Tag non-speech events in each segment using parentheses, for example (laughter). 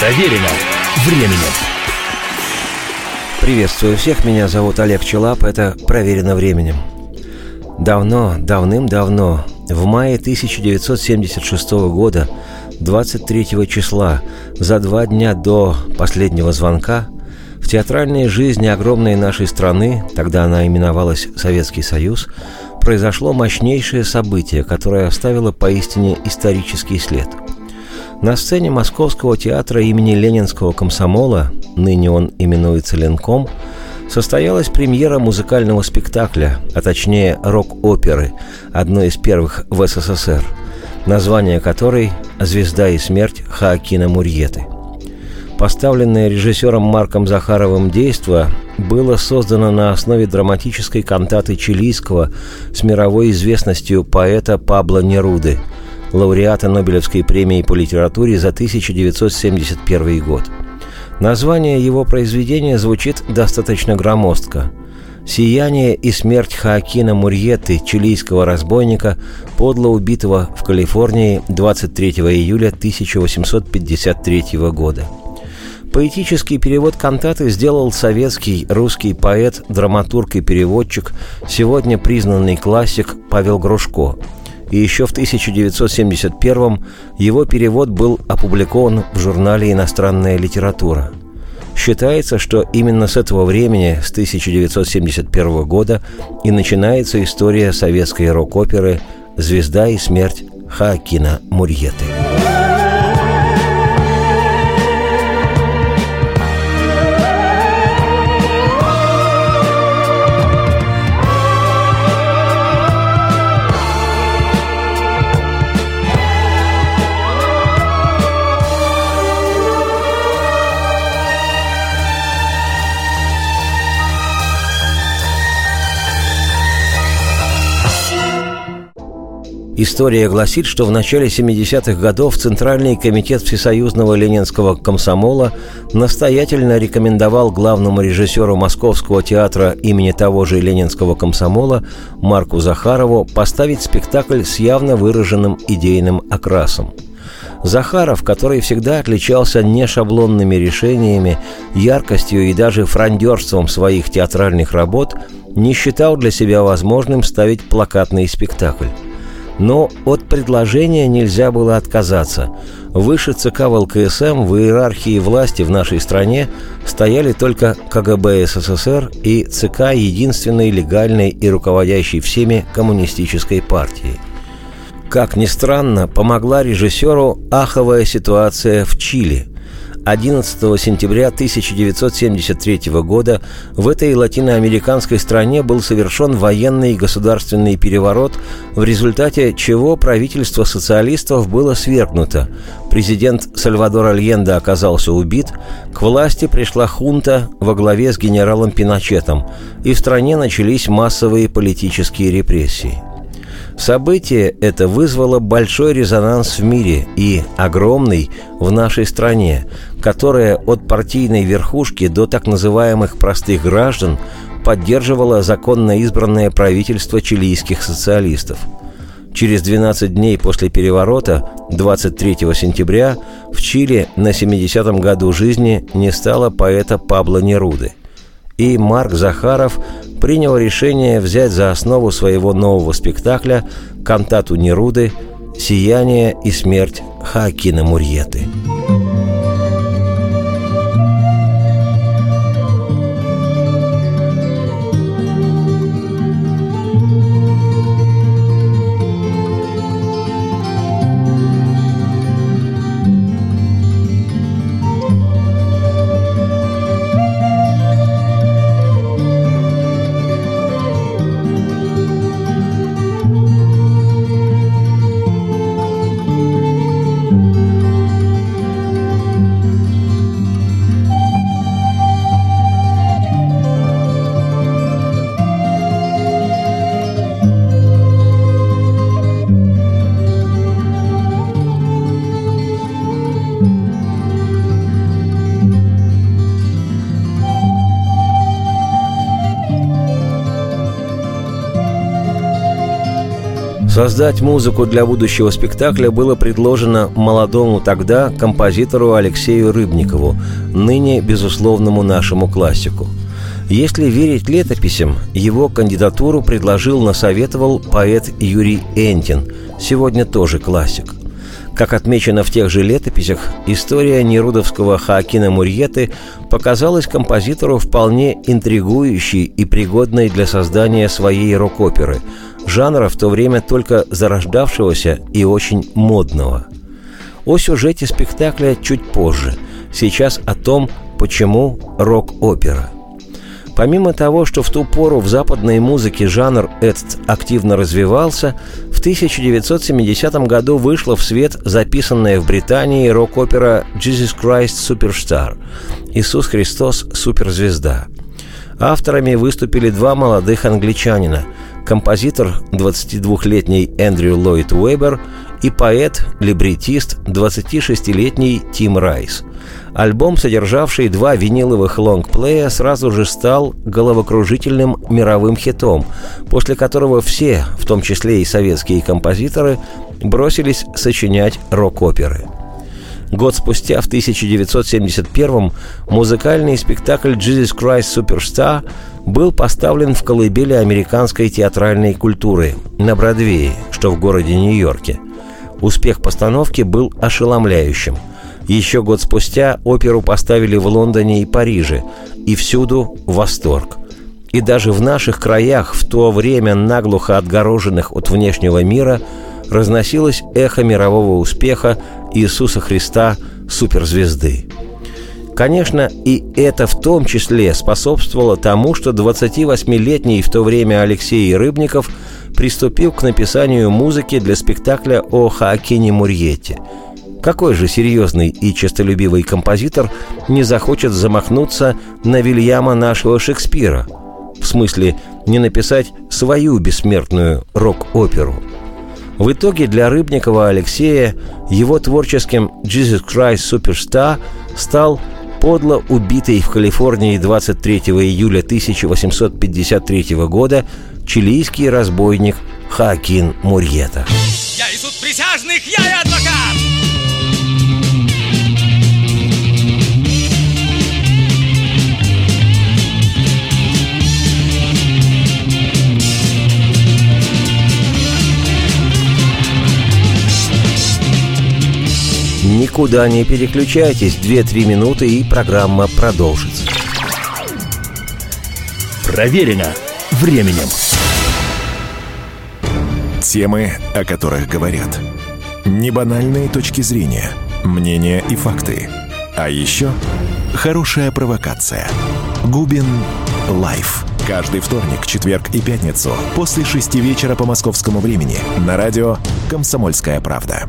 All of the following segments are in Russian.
Проверено временем. Приветствую всех, меня зовут Олег Челап, это «Проверено временем». Давно, давным-давно, в мае 1976 года, 23 числа, за два дня до последнего звонка, в театральной жизни огромной нашей страны, тогда она именовалась Советский Союз, произошло мощнейшее событие, которое оставило поистине исторический след. На сцене Московского театра имени Ленинского комсомола, ныне он именуется Ленком, состоялась премьера музыкального спектакля, а точнее рок-оперы, одной из первых в СССР, название которой «Звезда и смерть Хаакина Мурьеты». Поставленное режиссером Марком Захаровым действо было создано на основе драматической кантаты чилийского с мировой известностью поэта Пабло Неруды, лауреата Нобелевской премии по литературе за 1971 год. Название его произведения звучит достаточно громоздко. «Сияние и смерть Хаакина Мурьеты, чилийского разбойника, подло убитого в Калифорнии 23 июля 1853 года». Поэтический перевод кантаты сделал советский русский поэт, драматург и переводчик, сегодня признанный классик Павел Грушко. И еще в 1971 его перевод был опубликован в журнале «Иностранная литература». Считается, что именно с этого времени, с 1971 года, и начинается история советской рок-оперы «Звезда и смерть» Хаакина Мурьеты. История гласит, что в начале 70-х годов Центральный комитет Всесоюзного ленинского комсомола настоятельно рекомендовал главному режиссеру Московского театра имени того же ленинского комсомола Марку Захарову поставить спектакль с явно выраженным идейным окрасом. Захаров, который всегда отличался нешаблонными решениями, яркостью и даже франдерством своих театральных работ, не считал для себя возможным ставить плакатный спектакль. Но от предложения нельзя было отказаться. Выше ЦК ВЛКСМ в иерархии власти в нашей стране стояли только КГБ СССР и ЦК единственной легальной и руководящей всеми коммунистической партии. Как ни странно, помогла режиссеру аховая ситуация в Чили – 11 сентября 1973 года в этой латиноамериканской стране был совершен военный государственный переворот, в результате чего правительство социалистов было свергнуто. Президент Сальвадор Альенде оказался убит, к власти пришла хунта во главе с генералом Пиночетом, и в стране начались массовые политические репрессии. Событие это вызвало большой резонанс в мире и огромный в нашей стране, которая от партийной верхушки до так называемых простых граждан поддерживала законно избранное правительство чилийских социалистов. Через 12 дней после переворота, 23 сентября, в Чили на 70-м году жизни не стало поэта Пабло Неруды. И Марк Захаров принял решение взять за основу своего нового спектакля кантату Неруды «Сияние и смерть Хакина Мурьеты». Создать музыку для будущего спектакля было предложено молодому тогда композитору Алексею Рыбникову, ныне безусловному нашему классику. Если верить летописям, его кандидатуру предложил, насоветовал поэт Юрий Энтин, сегодня тоже классик. Как отмечено в тех же летописях, история нерудовского Хаакина Мурьеты показалась композитору вполне интригующей и пригодной для создания своей рок-оперы – жанра в то время только зарождавшегося и очень модного. О сюжете спектакля чуть позже. Сейчас о том, почему рок-опера. Помимо того, что в ту пору в западной музыке жанр этот активно развивался, в 1970 году вышла в свет записанная в Британии рок-опера «Jesus Christ Superstar» – «Иисус Христос – суперзвезда». Авторами выступили два молодых англичанина – композитор 22-летний Эндрю Ллойд Уэбер и поэт, либретист 26-летний Тим Райс. Альбом, содержавший два виниловых лонгплея, сразу же стал головокружительным мировым хитом, после которого все, в том числе и советские композиторы, бросились сочинять рок-оперы – Год спустя, в 1971 музыкальный спектакль «Jesus Christ Superstar» был поставлен в колыбели американской театральной культуры на Бродвее, что в городе Нью-Йорке. Успех постановки был ошеломляющим. Еще год спустя оперу поставили в Лондоне и Париже, и всюду восторг. И даже в наших краях, в то время наглухо отгороженных от внешнего мира, разносилось эхо мирового успеха Иисуса Христа, суперзвезды. Конечно, и это в том числе способствовало тому, что 28-летний в то время Алексей Рыбников приступил к написанию музыки для спектакля о Хаакине Мурьете. Какой же серьезный и честолюбивый композитор не захочет замахнуться на Вильяма нашего Шекспира? В смысле, не написать свою бессмертную рок-оперу – в итоге для Рыбникова Алексея его творческим «Jesus Christ Superstar» стал подло убитый в Калифорнии 23 июля 1853 года чилийский разбойник Хакин Мурьета. Я присяжных, я и Никуда не переключайтесь, 2-3 минуты и программа продолжится. Проверено временем. Темы, о которых говорят. Небанальные точки зрения, мнения и факты. А еще хорошая провокация. Губин Live. Каждый вторник, четверг и пятницу после шести вечера по московскому времени на радио «Комсомольская правда».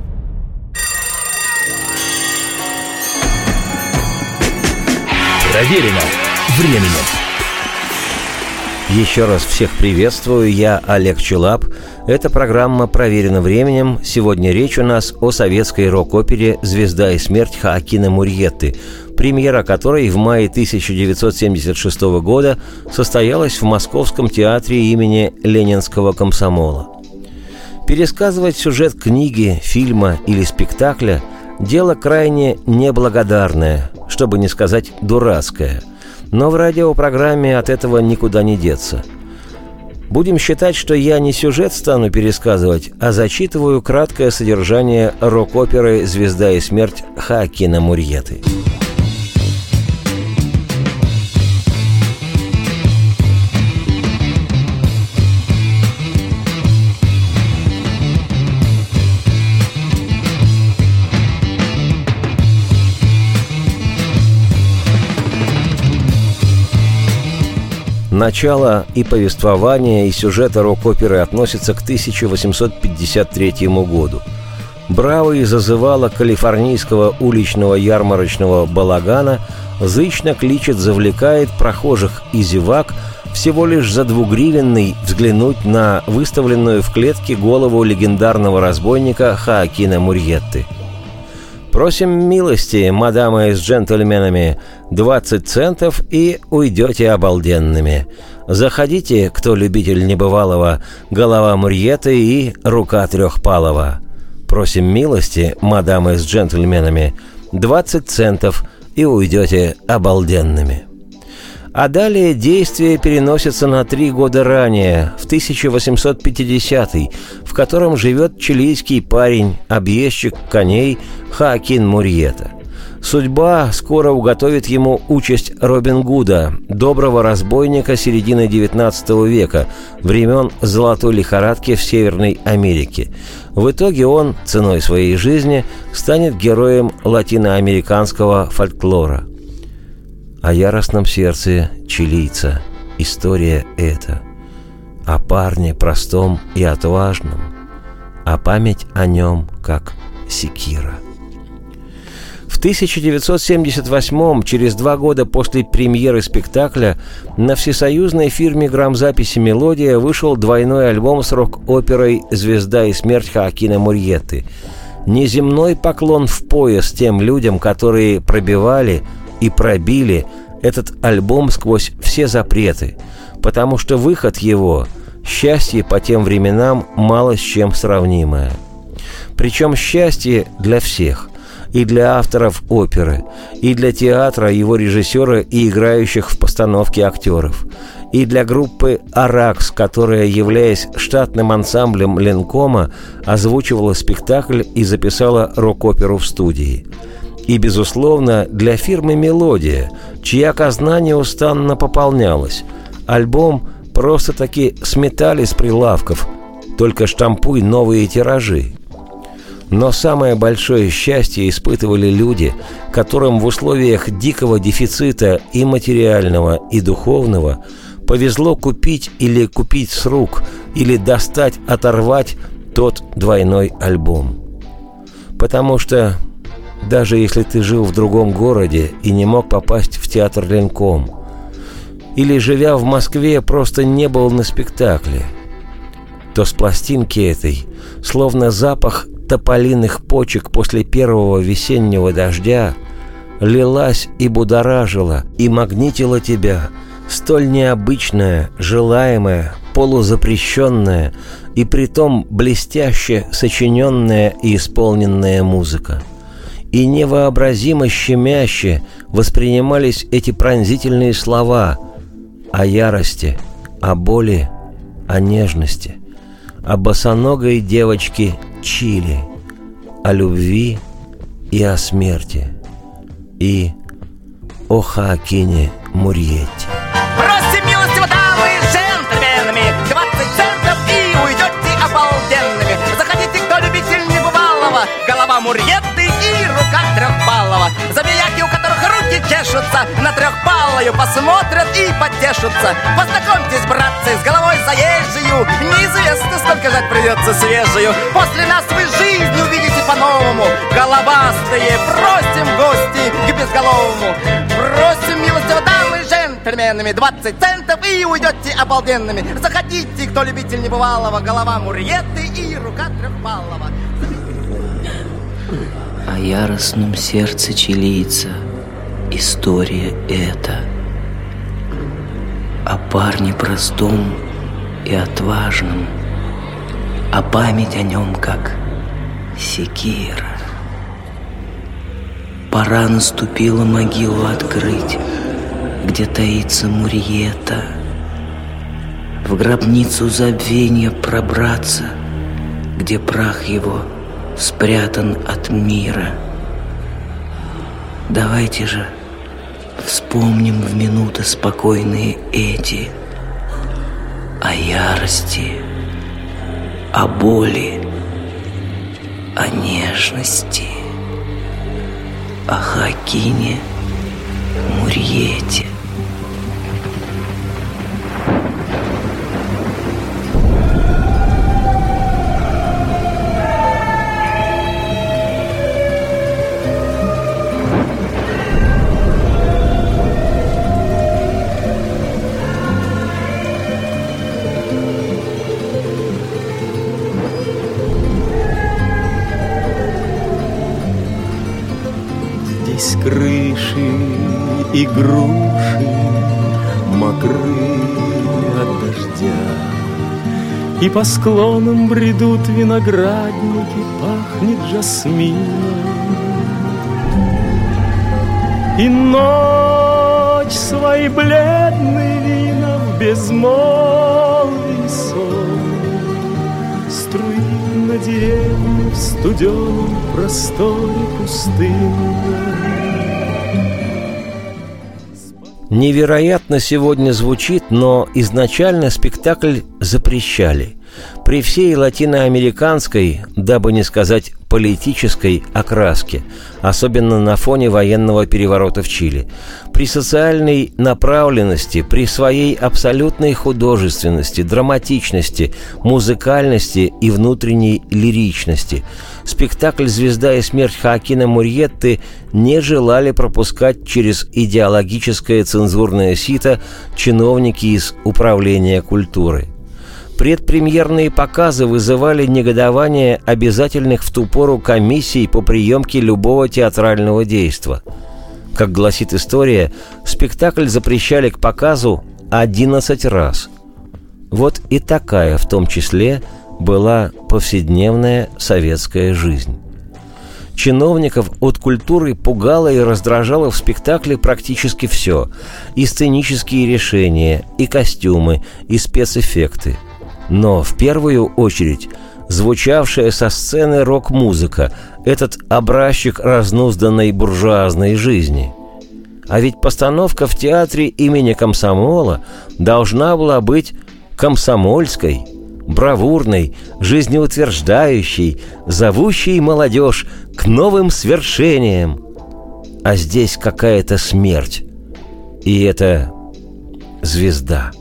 Проверено временем. Еще раз всех приветствую, я Олег Челап. Эта программа «Проверена временем». Сегодня речь у нас о советской рок-опере «Звезда и смерть» Хаакина Мурьетты, премьера которой в мае 1976 года состоялась в Московском театре имени Ленинского комсомола. Пересказывать сюжет книги, фильма или спектакля – дело крайне неблагодарное – чтобы не сказать дурацкое. Но в радиопрограмме от этого никуда не деться. Будем считать, что я не сюжет стану пересказывать, а зачитываю краткое содержание рок-оперы «Звезда и смерть» Хакина Мурьеты. Начало и повествование, и сюжета рок-оперы относятся к 1853 году. Бравый зазывала калифорнийского уличного ярмарочного балагана, зычно кличет, завлекает прохожих и зевак всего лишь за двугривенный взглянуть на выставленную в клетке голову легендарного разбойника Хаакина Мурьетты. Просим милости, мадамы с джентльменами, 20 центов и уйдете обалденными. Заходите, кто любитель небывалого, голова Мурьеты и рука трехпалова. Просим милости, мадамы с джентльменами, 20 центов и уйдете обалденными. А далее действие переносится на три года ранее, в 1850 в котором живет чилийский парень, объездчик коней Хаакин Мурьета. Судьба скоро уготовит ему участь Робин Гуда, доброго разбойника середины XIX века, времен золотой лихорадки в Северной Америке. В итоге он, ценой своей жизни, станет героем латиноамериканского фольклора – о яростном сердце чилийца. История эта. О парне простом и отважном. А память о нем как секира. В 1978 через два года после премьеры спектакля, на всесоюзной фирме грамзаписи «Мелодия» вышел двойной альбом с рок-оперой «Звезда и смерть» Хаакина Мурьеты. Неземной поклон в пояс тем людям, которые пробивали – и пробили этот альбом сквозь все запреты, потому что выход его – счастье по тем временам мало с чем сравнимое. Причем счастье для всех – и для авторов оперы, и для театра, его режиссера и играющих в постановке актеров, и для группы «Аракс», которая, являясь штатным ансамблем Ленкома, озвучивала спектакль и записала рок-оперу в студии – и, безусловно, для фирмы «Мелодия», чья казна неустанно пополнялась. Альбом просто-таки сметали с прилавков, только штампуй новые тиражи. Но самое большое счастье испытывали люди, которым в условиях дикого дефицита и материального, и духовного повезло купить или купить с рук, или достать, оторвать тот двойной альбом. Потому что даже если ты жил в другом городе и не мог попасть в театр Ленком, или, живя в Москве, просто не был на спектакле, то с пластинки этой, словно запах тополиных почек после первого весеннего дождя, лилась и будоражила, и магнитила тебя, столь необычная, желаемая, полузапрещенная и притом блестяще сочиненная и исполненная музыка и невообразимо щемяще воспринимались эти пронзительные слова о ярости, о боли, о нежности, о босоногой девочке Чили, о любви и о смерти, и о Хаакине Мурьете. Бросьте милостиво, дамы и джентльменами, 20 центов и уйдете обалденными. Заходите, кто любитель небывалого, голова Мурьеты рука трехпалого Забияки, у которых руки чешутся На трехпалую посмотрят и потешутся. Познакомьтесь, братцы, с головой заезжую. Неизвестно, сколько жать придется свежую. После нас вы жизнь увидите по-новому. Головастые, просим гости к безголовому. Просим милостиво дамы джентльменами. 20 центов и уйдете обалденными. Заходите, кто любитель небывалого. Голова Мурьеты и рука трехпалого о яростном сердце чилийца история эта. О парне простом и отважном, а память о нем как секира. Пора наступила могилу открыть, где таится Мурьета. В гробницу забвения пробраться, где прах его — спрятан от мира. Давайте же вспомним в минуты спокойные эти о ярости, о боли, о нежности, о Хакине Мурьете. По склонам бредут виноградники, пахнет жасмином. И ночь свои бледные вина в безмолвии сон Струит на деревне в студеном просторе пустыни. Невероятно сегодня звучит, но изначально спектакль запрещали. При всей латиноамериканской, дабы не сказать политической окраске, особенно на фоне военного переворота в Чили, при социальной направленности, при своей абсолютной художественности, драматичности, музыкальности и внутренней лиричности, спектакль «Звезда и смерть» Хоакина Мурьетты не желали пропускать через идеологическое цензурное сито чиновники из Управления культуры – Предпремьерные показы вызывали негодование обязательных в ту пору комиссий по приемке любого театрального действа. Как гласит история, спектакль запрещали к показу 11 раз. Вот и такая в том числе была повседневная советская жизнь. Чиновников от культуры пугало и раздражало в спектакле практически все. И сценические решения, и костюмы, и спецэффекты – но в первую очередь звучавшая со сцены рок-музыка, этот образчик разнузданной буржуазной жизни. А ведь постановка в театре имени Комсомола должна была быть комсомольской, бравурной, жизнеутверждающей, зовущей молодежь к новым свершениям. А здесь какая-то смерть. И это звезда.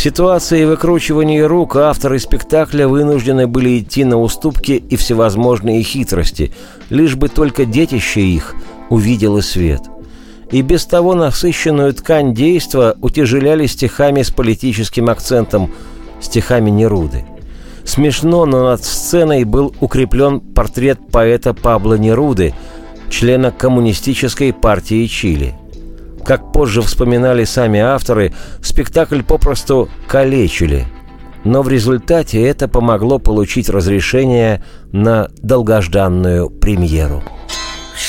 В ситуации выкручивания рук авторы спектакля вынуждены были идти на уступки и всевозможные хитрости, лишь бы только детище их увидело свет. И без того насыщенную ткань действа утяжеляли стихами с политическим акцентом, стихами Неруды. Смешно, но над сценой был укреплен портрет поэта Пабло Неруды, члена Коммунистической партии Чили – как позже вспоминали сами авторы, спектакль попросту калечили. Но в результате это помогло получить разрешение на долгожданную премьеру. В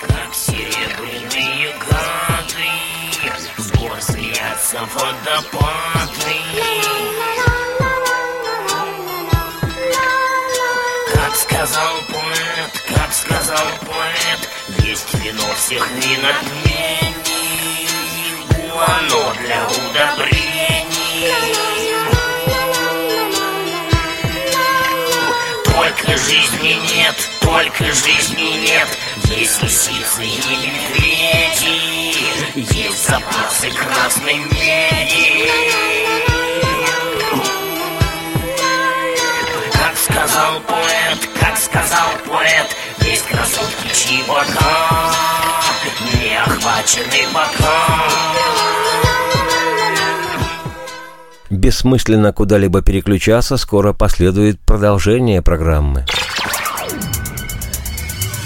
как серебряные гады, с гор злятся водопады. Как сказал поэт, как сказал поэт, есть вино всех вин отмений, оно для удобрений. Только жизни нет, только жизни нет, есть лисицы и медведи, есть запасы красной меди. Как сказал поэт, как сказал поэт, есть красотки, чьи бока не охвачены бока. Бессмысленно куда-либо переключаться, скоро последует продолжение программы.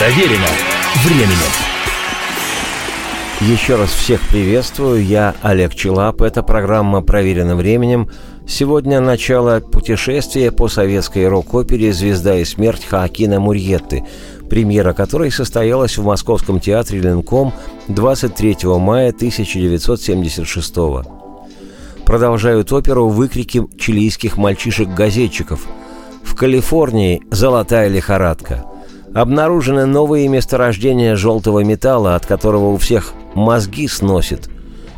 Проверено временем. Еще раз всех приветствую, я Олег Челап, это программа «Проверено временем». Сегодня начало путешествия по советской рок-опере «Звезда и смерть» Хаакина Мурьетты, премьера которой состоялась в Московском театре «Ленком» 23 мая 1976 Продолжают оперу выкрики чилийских мальчишек-газетчиков. В Калифорнии «Золотая лихорадка». Обнаружены новые месторождения желтого металла, от которого у всех мозги сносит.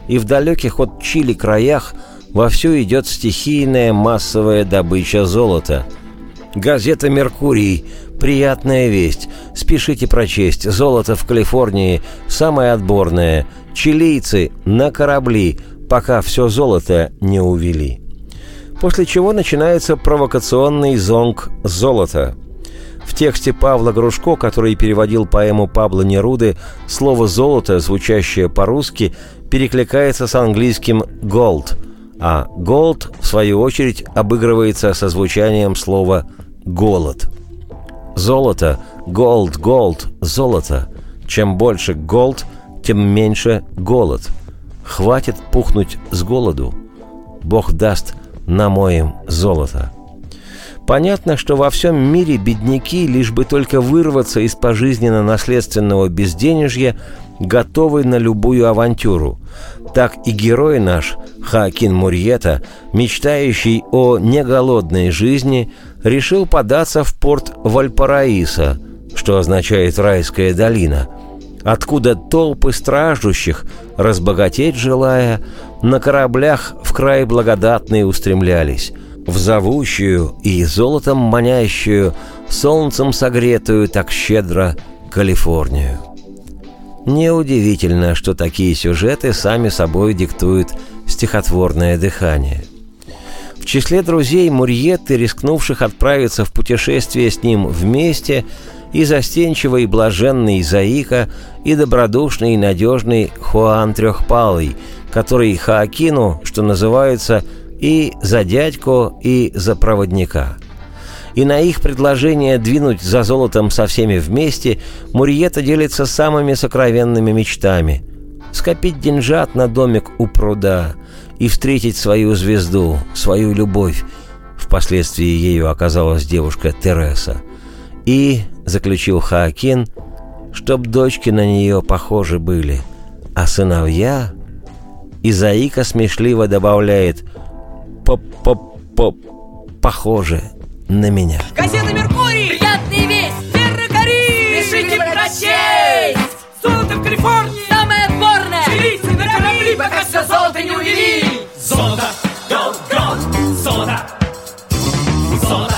И в далеких от Чили краях вовсю идет стихийная массовая добыча золота. Газета «Меркурий» Приятная весть. Спешите прочесть. Золото в Калифорнии самое отборное. Чилийцы на корабли, пока все золото не увели. После чего начинается провокационный зонг «Золото». В тексте Павла Грушко, который переводил поэму Пабло Неруды, слово «золото», звучащее по-русски, перекликается с английским «gold», а «gold», в свою очередь, обыгрывается со звучанием слова «голод». Золото, голд, голд, золото. Чем больше голд, тем меньше голод. Хватит пухнуть с голоду. Бог даст, намоем золото. Понятно, что во всем мире бедняки, лишь бы только вырваться из пожизненно-наследственного безденежья, готовы на любую авантюру. Так и герой наш, Хакин Мурьета, мечтающий о неголодной жизни, решил податься в порт Вальпараиса, что означает «райская долина», откуда толпы страждущих, разбогатеть желая, на кораблях в край благодатные устремлялись, в зовущую и золотом манящую, солнцем согретую так щедро Калифорнию. Неудивительно, что такие сюжеты сами собой диктуют стихотворное дыхание. В числе друзей Мурьетты, рискнувших отправиться в путешествие с ним вместе, и застенчивый блаженный Заика, и добродушный и надежный Хуан Трехпалый, который Хаакину, что называется, и за дядьку, и за проводника – и на их предложение двинуть за золотом со всеми вместе Мурьета делится самыми сокровенными мечтами. Скопить деньжат на домик у пруда и встретить свою звезду, свою любовь. Впоследствии ею оказалась девушка Тереса. И, заключил Хаакин, чтоб дочки на нее похожи были, а сыновья... И Заика смешливо добавляет «по-по-по... похоже» на меня. Газета «Меркурий» Приятный весть Терракари Спешите прочесть! Золото в Калифорнии! Самое отборное! Чилийцы на корабли, пока все золото не увели! Золото, голд, голд, золото! Золото,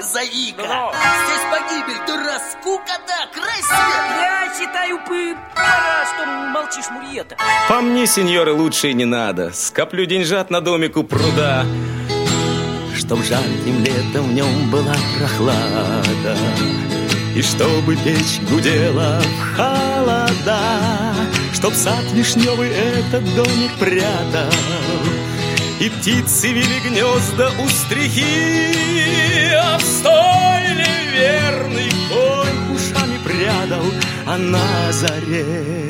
Заика, Ну. здесь погибель, ты раскукота, край свет! Я считаю, пы, пора, что молчишь, Мурьета. По мне, сеньоры, лучше и не надо. Скоплю деньжат на домик у пруда. Чтоб жарким летом в нем была прохлада И чтобы печь гудела в холода Чтоб сад вишневый этот домик прятал И птицы вели гнезда у стрихи А в стойле верный конь ушами прядал А на заре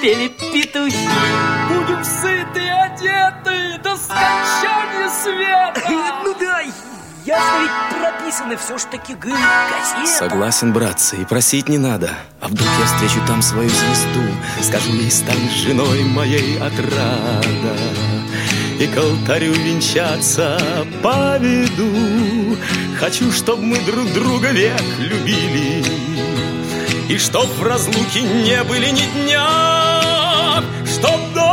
Пели петухи. Будем сыты и одеты до скончания света! Ну да, ясно ведь прописано все ж таки газета. Согласен, братцы, и просить не надо. А вдруг я встречу там свою звезду, скажу ей, стань женой моей отрада. И к алтарю венчаться поведу. Хочу, чтоб мы друг друга век любили, и чтоб в разлуке не были ни дня,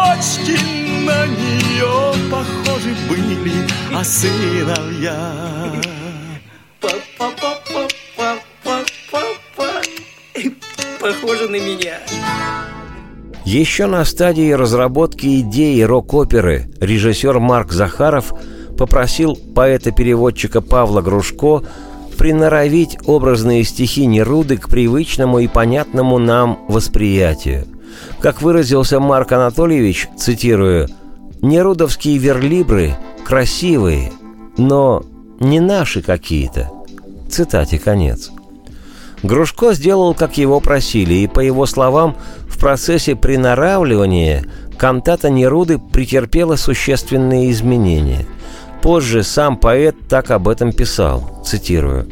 дочки на нее похожи были, а сыновья. Похоже на меня. Еще на стадии разработки идеи рок-оперы режиссер Марк Захаров попросил поэта-переводчика Павла Грушко приноровить образные стихи Неруды к привычному и понятному нам восприятию. Как выразился Марк Анатольевич, цитирую, «Нерудовские верлибры красивые, но не наши какие-то». Цитате конец. Грушко сделал, как его просили, и, по его словам, в процессе приноравливания кантата Неруды претерпела существенные изменения. Позже сам поэт так об этом писал, цитирую.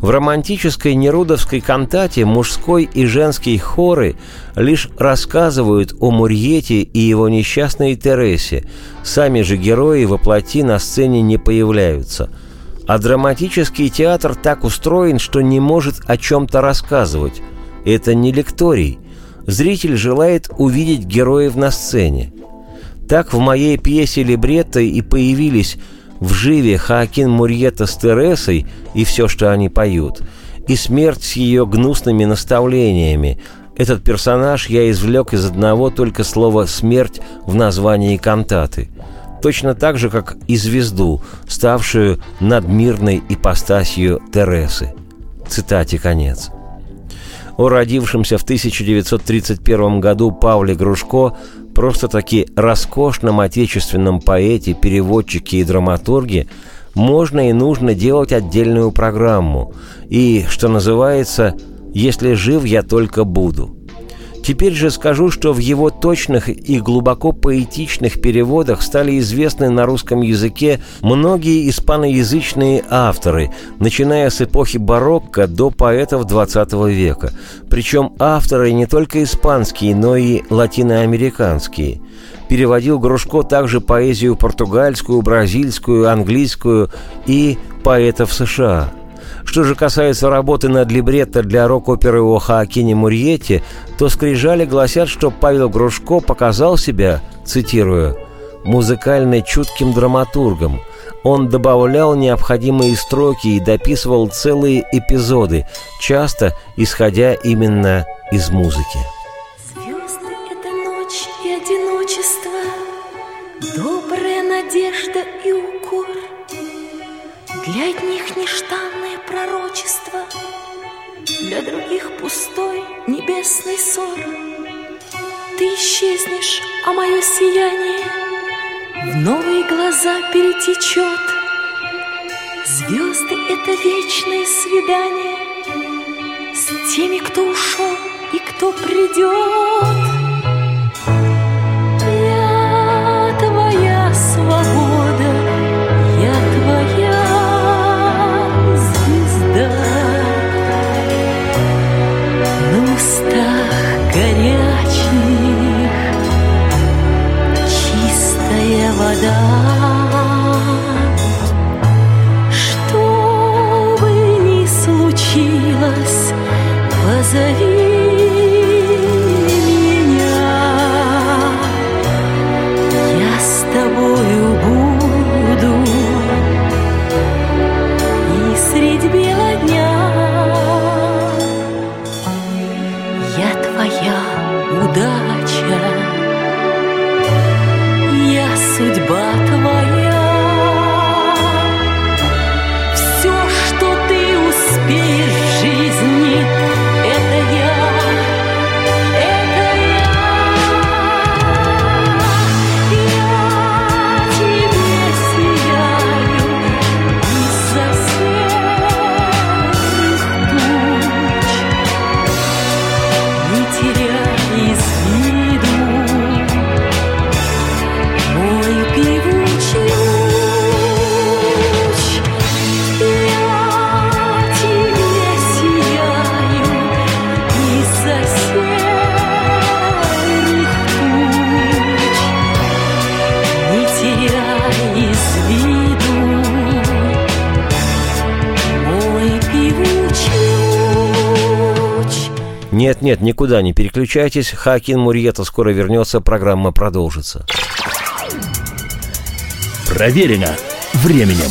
В романтической нерудовской кантате мужской и женский хоры лишь рассказывают о Мурьете и его несчастной Тересе, сами же герои воплоти на сцене не появляются – а драматический театр так устроен, что не может о чем-то рассказывать. Это не лекторий. Зритель желает увидеть героев на сцене. Так в моей пьесе «Либретто» и появились в живе Хоакин Мурьета с Тересой и все, что они поют, и смерть с ее гнусными наставлениями. Этот персонаж я извлек из одного только слова «смерть» в названии кантаты – точно так же, как и звезду, ставшую надмирной ипостасью Тересы. Цитате конец. О родившемся в 1931 году Павле Грушко просто-таки роскошном отечественном поэте, переводчике и драматурге можно и нужно делать отдельную программу. И, что называется, «Если жив, я только буду». Теперь же скажу, что в его точных и глубоко поэтичных переводах стали известны на русском языке многие испаноязычные авторы, начиная с эпохи барокко до поэтов XX века. Причем авторы не только испанские, но и латиноамериканские. Переводил Грушко также поэзию португальскую, бразильскую, английскую и поэтов США – что же касается работы над либретто для рок-оперы о Хоакине Мурьете, то скрижали гласят, что Павел Грушко показал себя, цитирую, «музыкально чутким драматургом». Он добавлял необходимые строки и дописывал целые эпизоды, часто исходя именно из музыки. Звезды — это ночь и одиночество, Добрая надежда и укор. Для одних нежданное пророчество, Для других пустой небесный ссор. Ты исчезнешь, а мое сияние В новые глаза перетечет. Звезды — это вечное свидание С теми, кто ушел и кто придет. Что бы ни случилось, позови Нет-нет, никуда не переключайтесь. Хакин Мурьета скоро вернется, программа продолжится. Проверено временем.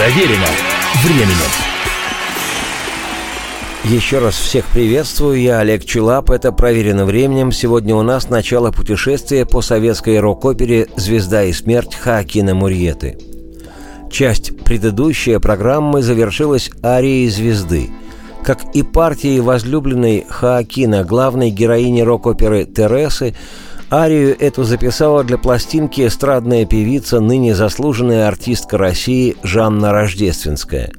Проверено временем. Еще раз всех приветствую, я Олег Чулап, это «Проверено временем». Сегодня у нас начало путешествия по советской рок-опере «Звезда и смерть» Хаакина Мурьеты. Часть предыдущей программы завершилась арией «Звезды». Как и партией возлюбленной Хаакина, главной героини рок-оперы Тересы, Арию эту записала для пластинки эстрадная певица, ныне заслуженная артистка России Жанна Рождественская.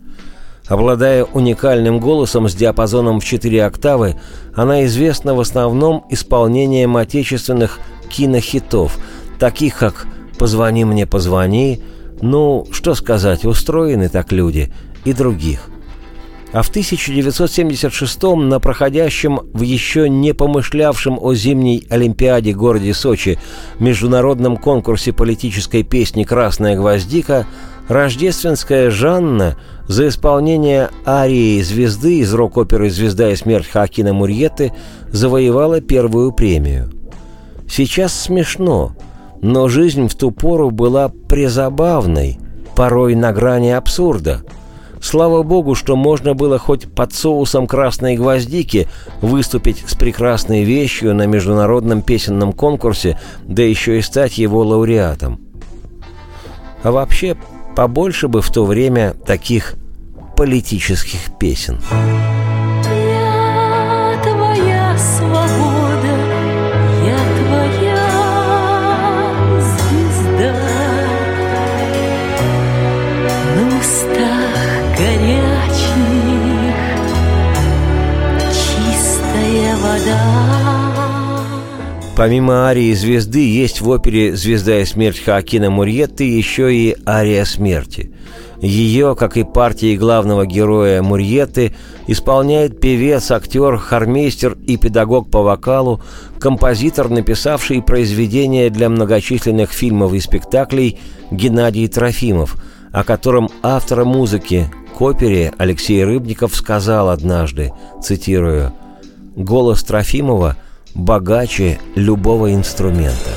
Обладая уникальным голосом с диапазоном в 4 октавы, она известна в основном исполнением отечественных кинохитов, таких как «Позвони мне, позвони», «Ну, что сказать, устроены так люди» и других – а в 1976 на проходящем в еще не помышлявшем о зимней Олимпиаде городе Сочи международном конкурсе политической песни «Красная гвоздика» рождественская Жанна за исполнение арии «Звезды» из рок-оперы «Звезда и смерть» Хакина Мурьеты завоевала первую премию. Сейчас смешно, но жизнь в ту пору была презабавной, порой на грани абсурда – Слава богу, что можно было хоть под соусом красной гвоздики выступить с прекрасной вещью на международном песенном конкурсе, да еще и стать его лауреатом. А вообще, побольше бы в то время таких политических песен. Помимо арии «Звезды» есть в опере «Звезда и смерть» Хоакина Мурьетты еще и ария смерти. Ее, как и партии главного героя Мурьетты, исполняет певец, актер, хормейстер и педагог по вокалу, композитор, написавший произведения для многочисленных фильмов и спектаклей Геннадий Трофимов, о котором автора музыки к опере Алексей Рыбников сказал однажды, цитирую, «Голос Трофимова – богаче любого инструмента.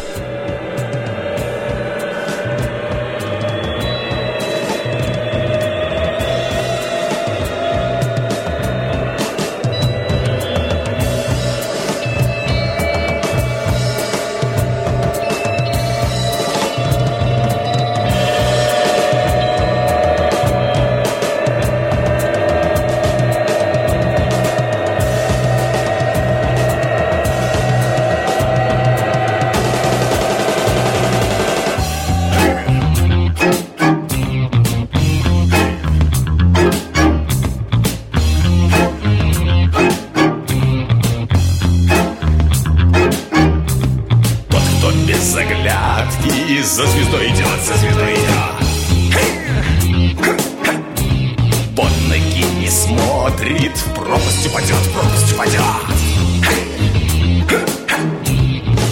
Заглядки И за звездой идет, за звездой идет. Под ноги не смотрит В пропасть упадет, в пропасть упадет.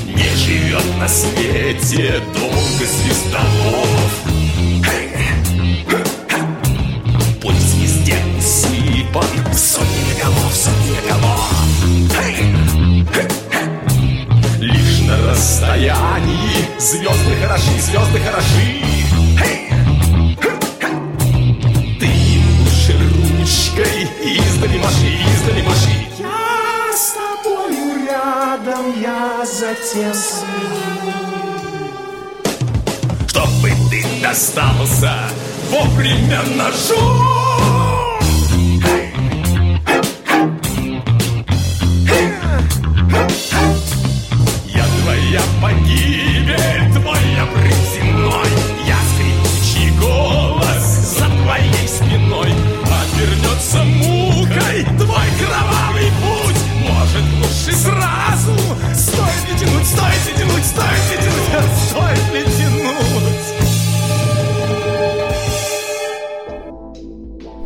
Не живет на свете долго звездолов. Путь в звезде в сотни голов, сотни голов расстоянии Звезды хороши, звезды хороши. Ты лучше ручкой Издали маши, издали маши. Я с тобою рядом, я за тем, Чтобы ты достался вовремя ножом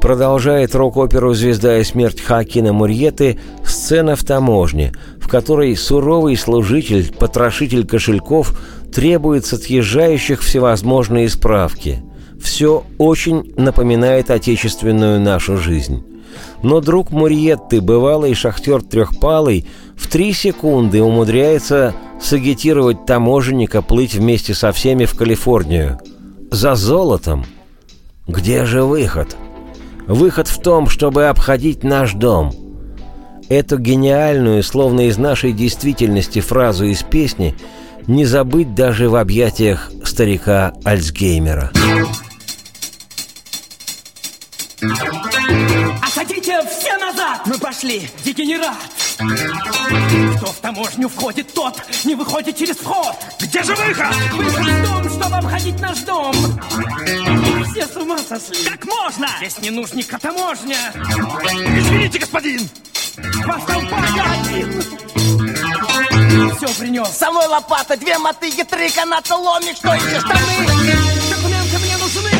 Продолжает рок-оперу «Звезда и смерть» Хакина Мурьеты сцена в таможне, в которой суровый служитель, потрошитель кошельков требует с отъезжающих всевозможные справки. Все очень напоминает отечественную нашу жизнь. Но друг Мурьетты, бывалый шахтер Трехпалый, в три секунды умудряется сагитировать таможенника плыть вместе со всеми в Калифорнию. За золотом. Где же выход? Выход в том, чтобы обходить наш дом. Эту гениальную, словно из нашей действительности фразу из песни не забыть даже в объятиях старика Альцгеймера. Осадите все назад! Мы пошли! Дегенерат! Кто в таможню входит, тот не выходит через вход! Где же выход? Выход в том, чтобы обходить наш дом! Все с ума сошли! Как можно? Здесь не нужника таможня! Извините, господин! Два столпа один! Все принес! Со мной лопата, две мотыги, три каната, ломик, что еще штаны? Документы мне нужны!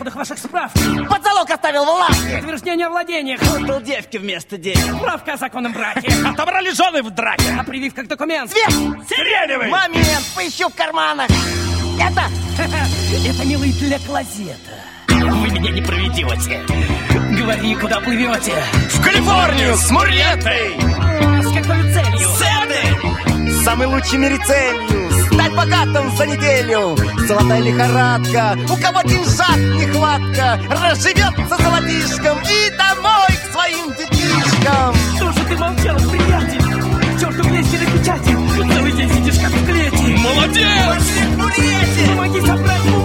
О доходах ваших справ! Под залог оставил в лавке! Утверждение о владениях! Отдал девки вместо денег! Справка о законном браке! Отобрали жены в драке! А привив как документ! Цвет! Сиреневый! Момент! Поищу в карманах! Это? (laughs) Это, милый, для клозета. Вы меня не проведете. Говори, куда плывете. В Калифорнию с Мурьетой! С какой целью? Цены! Самый лучший мире целью Стать богатым за неделю. Золотая лихорадка У кого деньжат нехватка Разживется золотишком И домой к своим детишкам. Что же ты молчал, приятель? Черту влезьте на печати. Целый день сидишь как в клете. Молодец! Помоги собрать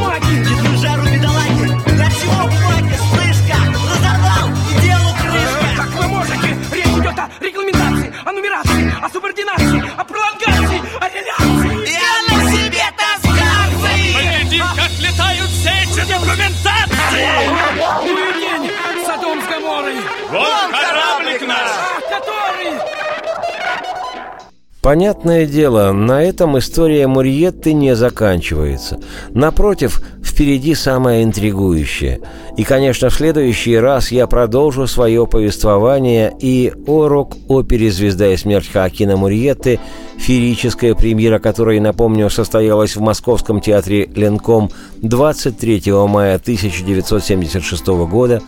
Понятное дело, на этом история Мурьетты не заканчивается. Напротив, впереди самое интригующее. И, конечно, в следующий раз я продолжу свое повествование и о рок-опере «Звезда и смерть» Хоакина Мурьетты, феерическая премьера которой, напомню, состоялась в Московском театре «Ленком» 23 мая 1976 года,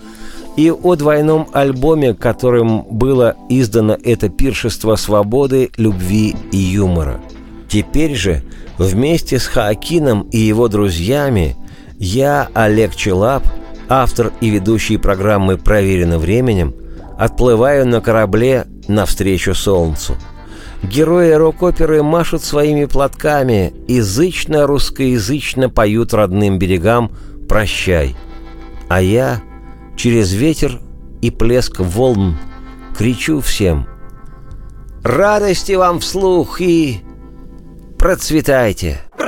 и о двойном альбоме, которым было издано это пиршество свободы, любви и юмора. Теперь же, вместе с Хаакином и его друзьями, я, Олег Челап, автор и ведущий программы «Проверено временем», отплываю на корабле навстречу солнцу. Герои рок-оперы машут своими платками, язычно-русскоязычно поют родным берегам «Прощай». А я через ветер и плеск волн кричу всем «Радости вам вслух и процветайте!» Мы